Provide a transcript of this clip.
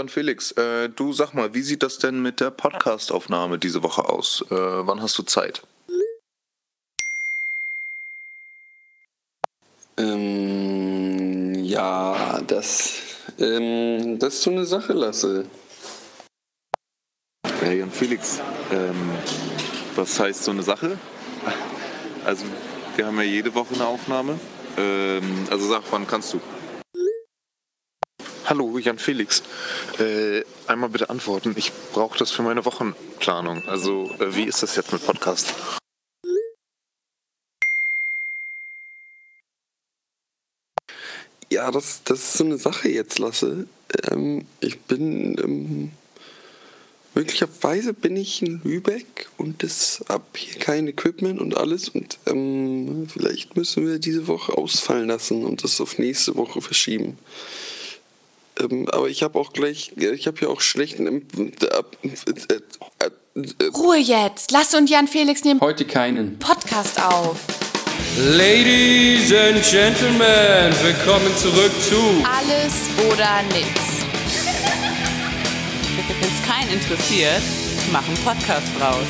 Jan Felix. Äh, du sag mal, wie sieht das denn mit der Podcast-Aufnahme diese Woche aus? Äh, wann hast du Zeit? Ähm, ja, das, ähm, das ist so eine Sache, Lasse. Äh, Jan Felix, ähm, was heißt so eine Sache? Also, wir haben ja jede Woche eine Aufnahme. Ähm, also sag, wann kannst du? Hallo, Jan Felix. Äh, einmal bitte antworten. Ich brauche das für meine Wochenplanung. Also, äh, wie ist das jetzt mit Podcast? Ja, das, das ist so eine Sache jetzt, Lasse. Ähm, ich bin, ähm, möglicherweise bin ich in Lübeck und es hab hier kein Equipment und alles und ähm, vielleicht müssen wir diese Woche ausfallen lassen und das auf nächste Woche verschieben. Ähm, aber ich habe auch gleich, ich habe ja auch schlechten. äh, äh, Ruhe jetzt. Lass und Jan Felix nehmen Heute keinen. Podcast auf. Ladies and Gentlemen, willkommen zurück zu Alles oder nix. Wenn es keinen interessiert, mach einen Podcast draus.